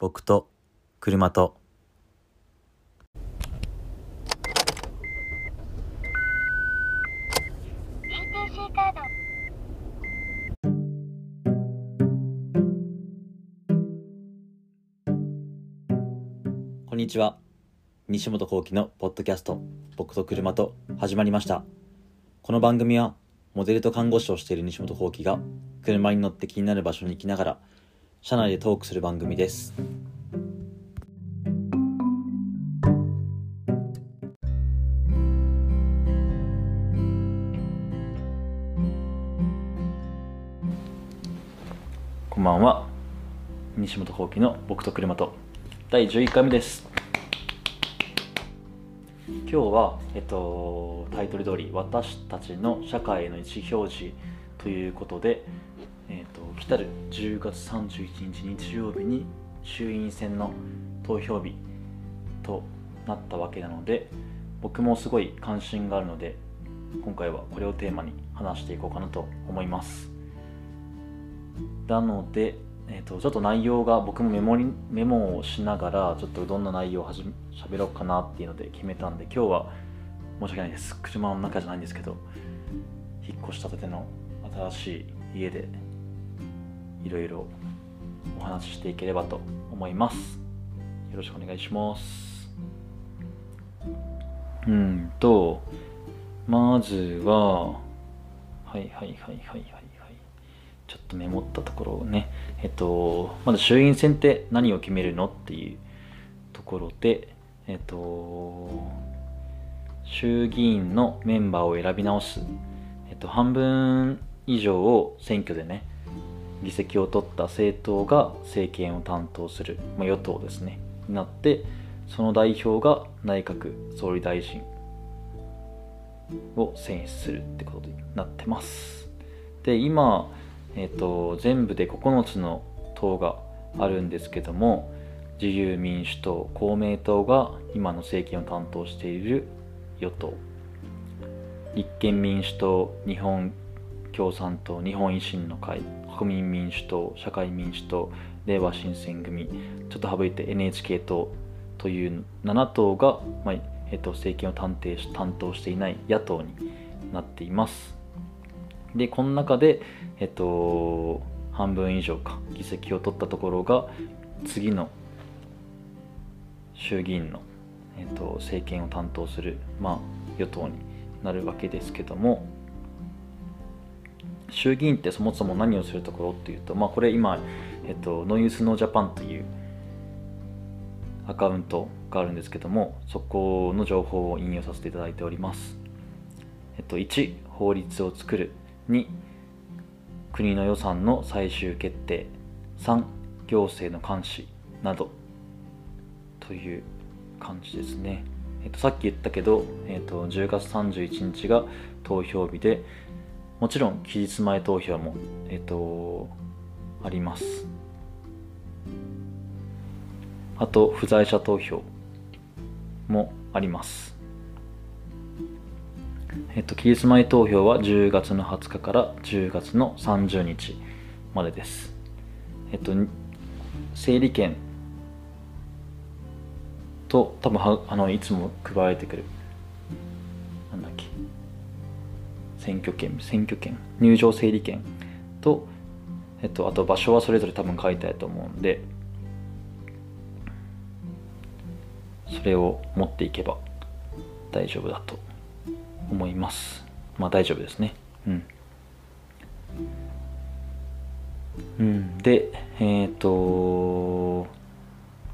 僕と車と。こんにちは。西本幸喜のポッドキャスト僕と車と始まりました。この番組はモデルと看護師をしている西本幸喜が車に乗って気になる場所に行きながら車内でトークする番組です。こんばんは。西本幸喜の僕と車と。第11回目です。今日は、えっと、タイトル通り「私たちの社会への意思表示」ということで、たる10月31日日曜日に衆院選の投票日となったわけなので僕もすごい関心があるので今回はこれをテーマに話していこうかなと思います。なので、えー、とちょっと内容が僕もメモにメモをしながらちょっとどんな内容をはじ喋ろうかなっていうので決めたんで今日は申し訳ないです。車の中じゃないんですけど引っ越したての新しい家でいろいろお話ししていければと思います。よろしくお願いします。うんとまずははいはいはいはいはいはい。ちょっとメモったところをねえっとまず衆院選って何を決めるのっていうところでえっと衆議院のメンバーを選び直す、えっと、半分以上を選挙でね議席を取った政党が政権を担当する、まあ、与党ですねになってその代表が内閣総理大臣を選出するってことになってます。で今、えっと全部で9つの党があるんですけども自由民主党公明党が今の政権を担当している与党。立憲民主党日本共産党日本維新の会。国民民主党社会民主党れいわ新選組ちょっと省いて NHK 党という7党が、まあえっと、政権を担当し担当していない野党になっています。でこの中で、えっと、半分以上か議席を取ったところが次の衆議院の、えっと、政権を担当する、まあ、与党になるわけですけども衆議院ってそもそも何をするところっていうと、まあ、これ今、えっと、ノーユースノージャパンというアカウントがあるんですけどもそこの情報を引用させていただいております、えっと、1法律を作る2国の予算の最終決定。3行政の監視などという感じですね、えっと、さっき言ったけど、えっと、10月31日が投票日でもちろん期日前投票も、えっと、ありますあと不在者投票もありますえっと、期日前投票は10月の20日から10月の30日までです。えっと、整理券と多分はあのいつも配られてくる選挙権選挙権入場整理券と、えっと、あと場所はそれぞれ多分書いてあると思うんでそれを持っていけば大丈夫だと思います。まあ大丈夫ですね。うん、うん、でえっ、と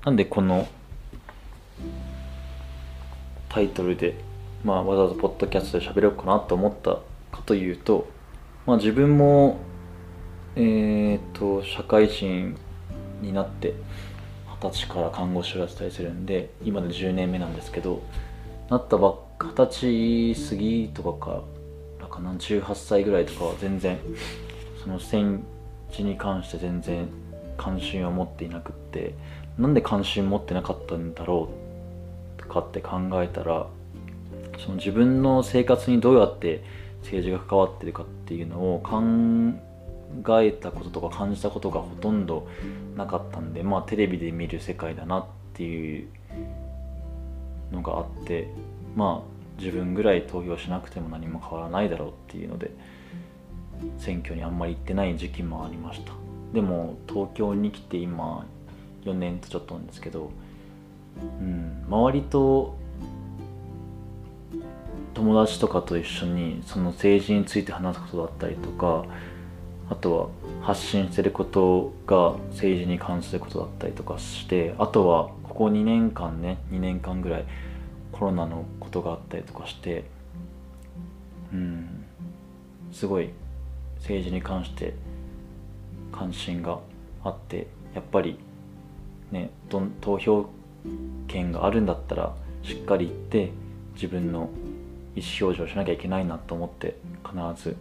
なんでこのタイトルで、まあ、わざわざポッドキャストで喋ろうかなと思ったかというと、まあ、自分もえっ、と社会人になって二十歳から看護師をやってたりするんで今で10年目なんですけどなったばっ二十歳過ぎとかからかな18歳ぐらいとかは全然その戦時に関して全然関心を持っていなくってなんで関心持ってなかったんだろうとかって考えたらその自分の生活にどうやって政治が関わってるかっていうのを考えたこととか感じたことがほとんどなかったんでまあテレビで見る世界だなっていうのがあってまあ自分ぐらい投票しなくても何も変わらないだろうっていうので選挙にあんまり行ってない時期もありました。でも東京に来て今4年とちょっとなんですけど、うん、周りと友達とかと一緒にその政治について話すことだったりとかあとは発信してることが政治に関することだったりとかしてあとはここ2年間ね2年間ぐらいコロナのことがあったりとかしてうんすごい政治に関して関心があってやっぱりね投票権があるんだったらしっかり言って自分の意思表示をしなきゃいけないなと思って必ず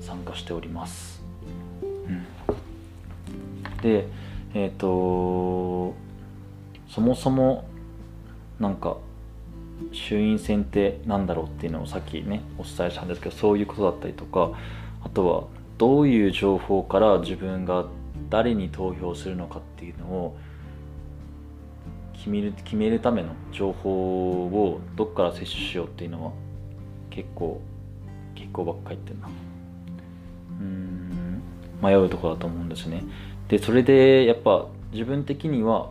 参加しております。うん、でえっ、ー、とそもそもなんか衆院選って何だろうっていうのをさっきねお伝えしたんですけどそういうことだったりとかあとはどういう情報から自分が誰に投票するのかっていうのを決める決めるための情報をどっから摂取しようっていうのは結構結構ばっかり言ってるな。うん。迷うところだと思うんですね。でそれでやっぱ自分的には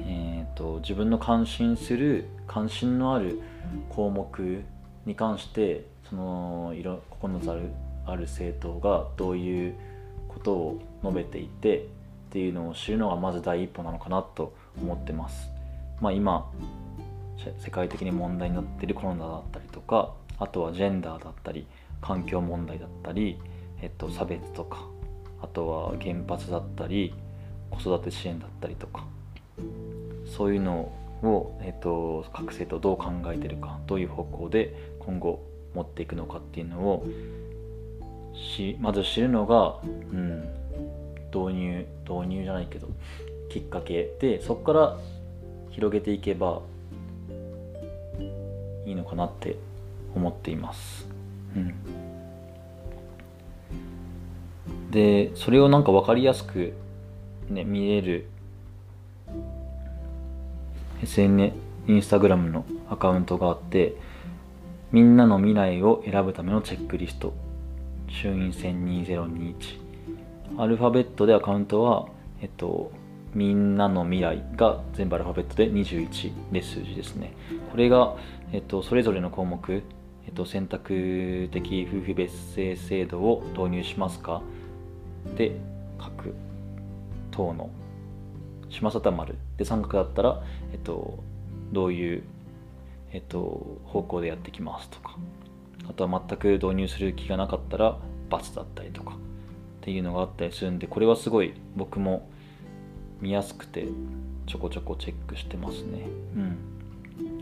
えーと、自分の関心する関心のある項目に関してその色9つあるある政党がどういうことを述べていてっていうのを知るのがまず第一歩なのかなと思ってます。まあ、今世界的に問題になってるコロナだったりとかあとはジェンダーだったり環境問題だったり、えっと、差別とかあとは原発だったり子育て支援だったりとかそういうのを、えっと、各生徒どう考えてるかどういう方向で今後持っていくのかっていうのをしまず知るのが、うん、導入導入じゃないけどきっかけでそこから広げていけばいいのかなって思っています。うん、でそれをなんか分かりやすく、ね、見れる SNS インスタグラムのアカウントがあってみんなの未来を選ぶためのチェックリスト。衆院選2021アルファベットでアカウントはえっとみんなの未来が全部アルファベットで21で数字ですね。これが、えっと、それぞれの項目、えっと、選択的夫婦別姓制度を導入しますか？で各党のしますた丸。で三角だったら、えっと、どういう、えっと、方向でやってきますとか。あとは全く導入する気がなかったら×だったりとかっていうのがあったりするんでこれはすごい僕も見やすくてちょこちょこチェックしてますね。うん。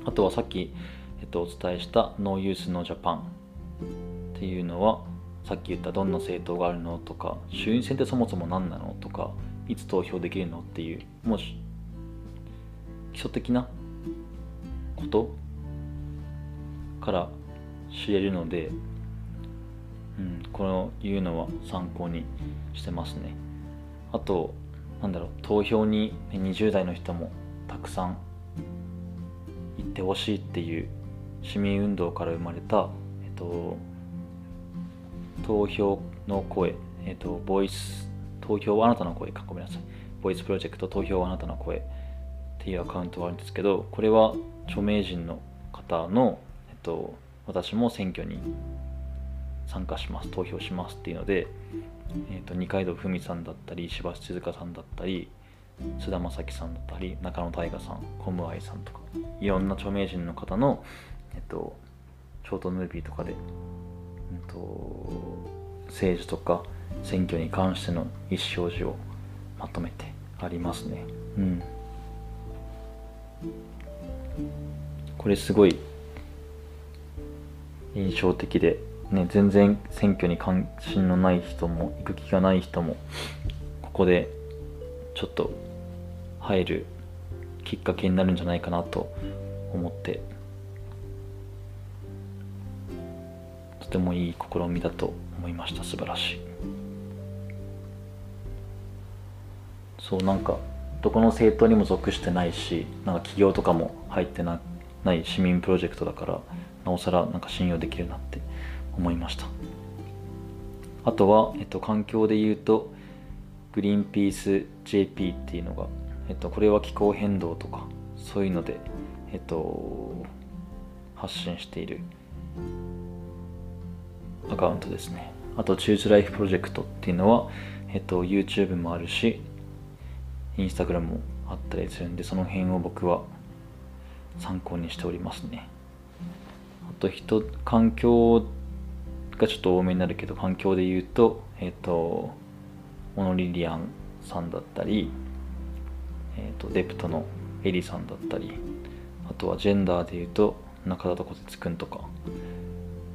あとはさっき、えっと、お伝えしたノーユースのジャパン。っていうのはさっき言ったどんな政党があるのとか衆院選ってそもそも何なのとかいつ投票できるのっていうもう基礎的なこと？から知れるので、うん、このいうのは参考にしてますね。あとなんだろう投票に20代の人もたくさん行ってほしいっていう市民運動から生まれた、えっと、投票の声、えっと、ボイス投票はあなたの声かごめんなさい。ボイスプロジェクト投票はあなたの声っていうアカウントがあるんですけどこれは著名人の方の、えっと、私も選挙に参加します投票しますっていうので、えっと、二階堂ふみさんだったり石橋静香さんだったり菅田将暉さんだったり中野大河さんコムアイさんとかいろんな著名人の方の、えっと、ショートムービーとかで、えっと、政治とか選挙に関しての意思表示をまとめてありますね。うんこれすごい印象的で、ね、全然選挙に関心のない人も行く気がない人もここでちょっと入るきっかけになるんじゃないかなと思ってとてもいい試みだと思いました素晴らしい。そうなんかどこの政党にも属してないしなんか企業とかも入ってなない市民プロジェクトだからなおさらなんか信用できるなって思いました。あとは、えっと、環境で言うとグリーンピース JP っていうのが、えっと、これは気候変動とかそういうので、えっと、発信しているアカウントですね。あと Choose Life プロジェクトっていうのは、えっと、YouTube もあるし Instagram もあったりするんでその辺を僕は参考にしておりますね。あと人環境がちょっと多めになるけど環境で言うとえっ、とモノリリアンさんだったり、えー、とデプトのエリさんだったりあとはジェンダーで言うと中田と小鉄くんとか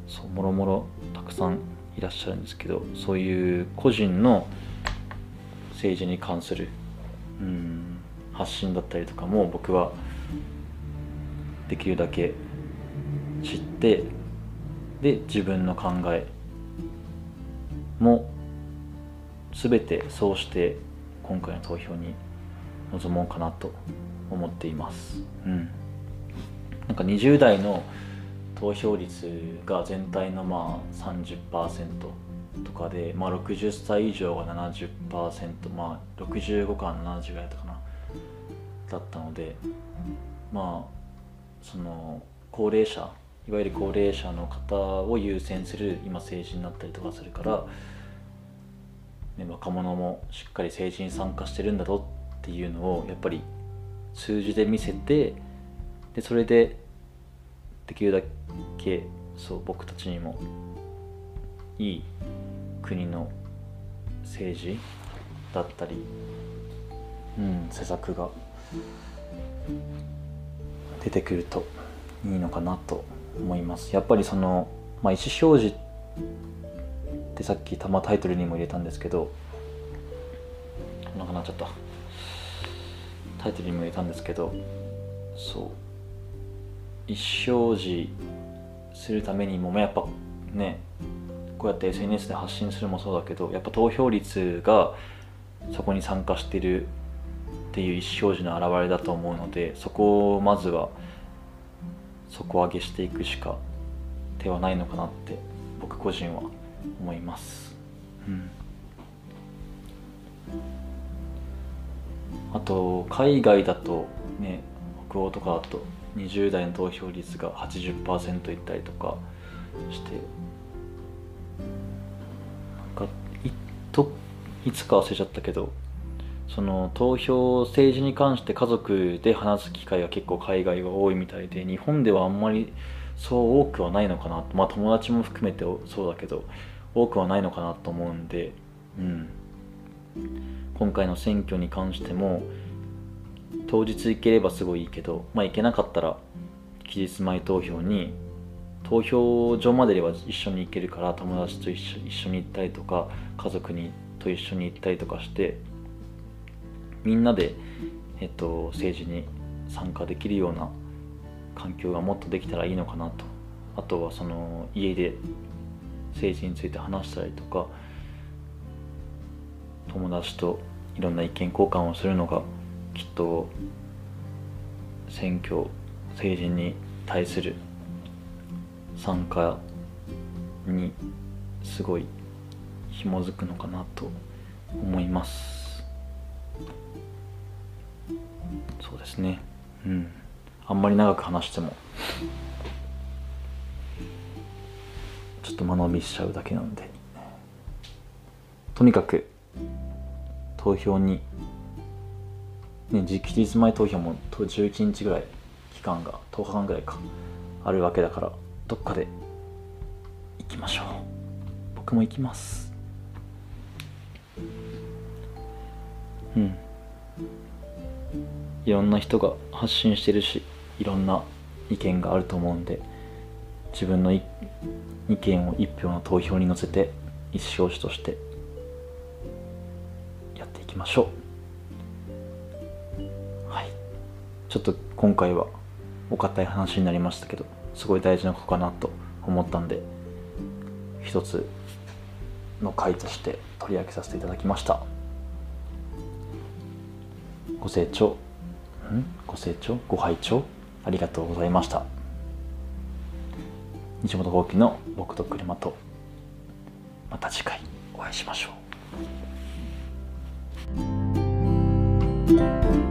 そうもろもろたくさんいらっしゃるんですけどそういう個人の政治に関するうん発信だったりとかも僕はできるだけ知ってで自分の考えも全てそうして今回の投票に臨もうかなと思っています。うん、なんか20代の投票率が全体のまあ30%とかで、まあ、60歳以上が70%まあ65から70ぐらいだったかなだったのでまあその高齢者いわゆる高齢者の方を優先する今政治になったりとかするから、ね、若者もしっかり政治に参加してるんだぞっていうのをやっぱり数字で見せてでそれでできるだけそう僕たちにもいい国の政治だったり、うん、施策が出てくるといいのかなと思います。やっぱりその、まあ、意思表示ってさっき玉タイトルにも入れたんですけどなくなっちゃったタイトルにも入れたんですけどそう。意思表示するためにもやっぱねこうやって SNS で発信するもそうだけどやっぱ投票率がそこに参加してるっていう意思表示の表れだと思うのでそこをまずは底上げしていくしか手はないのかなって僕個人は思います、うん、あと海外だとね北欧とかだと20代の投票率が80%いったりとかしてなんかいといつか忘れちゃったけどその投票政治に関して家族で話す機会が結構海外は多いみたいで日本ではあんまりそう多くはないのかなまあ友達も含めてそうだけど多くはないのかなと思うんで、うん、今回の選挙に関しても当日行ければすごいいいけど、まあ、行けなかったら期日前投票に投票所まででは一緒に行けるから友達と一緒一緒に行ったりとか家族にと一緒に行ったりとかしてみんなで、えっと、政治に参加できるような環境がもっとできたらいいのかなと。あとはその家で政治について話したりとか友達といろんな意見交換をするのがきっと選挙政治に対する参加にすごい紐づくのかなと思います。そうですね。うん。あんまり長く話しても。ちょっと間延びしちゃうだけなんで。とにかく投票にね期日前投票も11日ぐらい期間が10日間ぐらいかあるわけだからどっかで行きましょう。僕も行きます。うん。いろんな人が発信してるしいろんな意見があると思うんで自分の意見を一票の投票に乗せて意思表示としてやっていきましょう。はい。ちょっと今回はお堅い話になりましたけどすごい大事なことかなと思ったんで一つの回として取り上げさせていただきました。ご清聴ご清聴？ご拝聴？ありがとうございました。西本幸喜の僕と車と。また次回お会いしましょう。